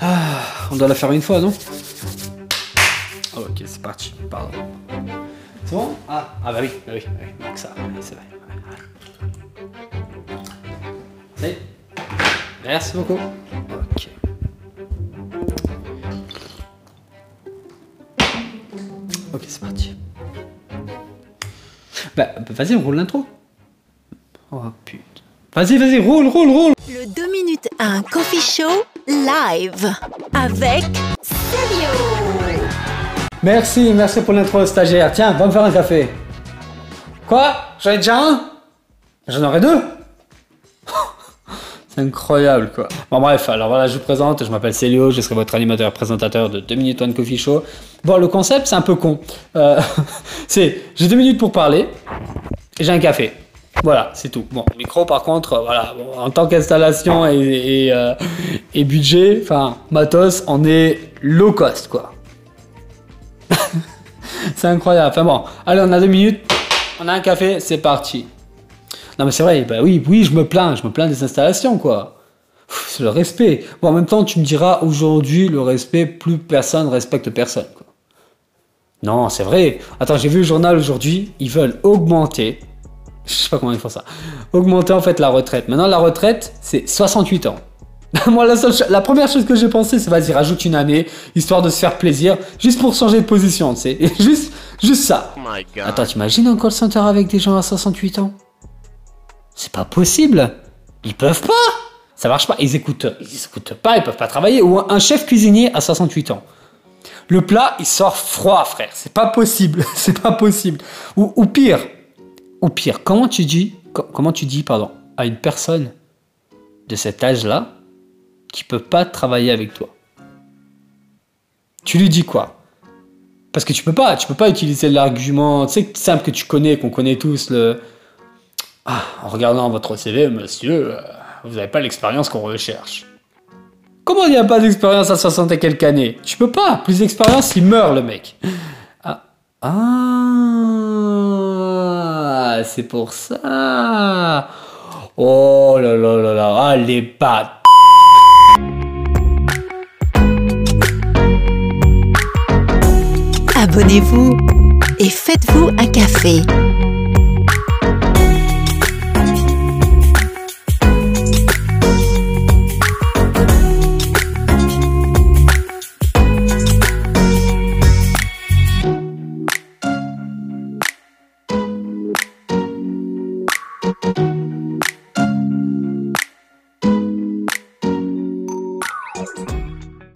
Ah, on doit la faire une fois, non oh, Ok, c'est parti. Pardon. C'est bon? Ah, ah bah oui, bah oui, bah oui, donc ça, c'est vrai. Ça y est Merci beaucoup. Ok. Ok, c'est parti. Bah, vas-y, on roule l'intro. Oh putain. Vas-y, vas-y, roule, roule, roule. Le 2 minutes à un coffee show live avec Célio. Merci, merci pour l'intro stagiaire. Tiens, va me faire un café. Quoi? J'en ai déjà un? J'en aurai deux? C'est incroyable quoi. Bon bref, alors voilà, je vous présente, je m'appelle Célio, je serai votre animateur présentateur de 2 minutes One Coffee Show. Bon, le concept c'est un peu con. Euh, c'est, j'ai deux minutes pour parler et j'ai un café. Voilà, c'est tout. Bon, micro par contre, euh, voilà, en tant qu'installation euh, et budget, enfin, matos, on est low cost quoi. c'est incroyable. Enfin bon, allez, on a deux minutes, on a un café, c'est parti. Non mais c'est vrai, bah oui, oui, je me plains, je me plains des installations quoi. C'est le respect. Bon, en même temps, tu me diras aujourd'hui, le respect, plus personne respecte personne. Quoi. Non, c'est vrai. Attends, j'ai vu le journal aujourd'hui, ils veulent augmenter, je sais pas comment ils font ça, augmenter en fait la retraite. Maintenant, la retraite, c'est 68 ans. Moi, la, seule la première chose que j'ai pensé, c'est vas-y, rajoute une année, histoire de se faire plaisir, juste pour changer de position, tu sais. Et juste, juste ça. Oh my god. Attends, t'imagines un call center avec des gens à 68 ans? C'est pas possible. Ils peuvent pas. Ça marche pas. Ils écoutent, ils écoutent pas, ils peuvent pas travailler. Ou un chef cuisinier à 68 ans. Le plat, il sort froid, frère. C'est pas possible. C'est pas possible. Ou, ou pire, ou pire, comment tu dis, co- comment tu dis, pardon, à une personne de cet âge-là qui peut pas travailler avec toi? Tu lui dis quoi? Parce que tu peux pas, tu peux pas utiliser l'argument, tu sais, simple que tu connais, qu'on connaît tous, le... Ah, en regardant votre CV, monsieur, euh, vous n'avez pas l'expérience qu'on recherche. Comment il n'y a pas d'expérience à 60 et quelques années? Tu peux pas, plus d'expérience, il meurt le mec. Ah, c'est pour ça. Oh là là là là, ah les pattes. Abonnez-vous et faites-vous un café.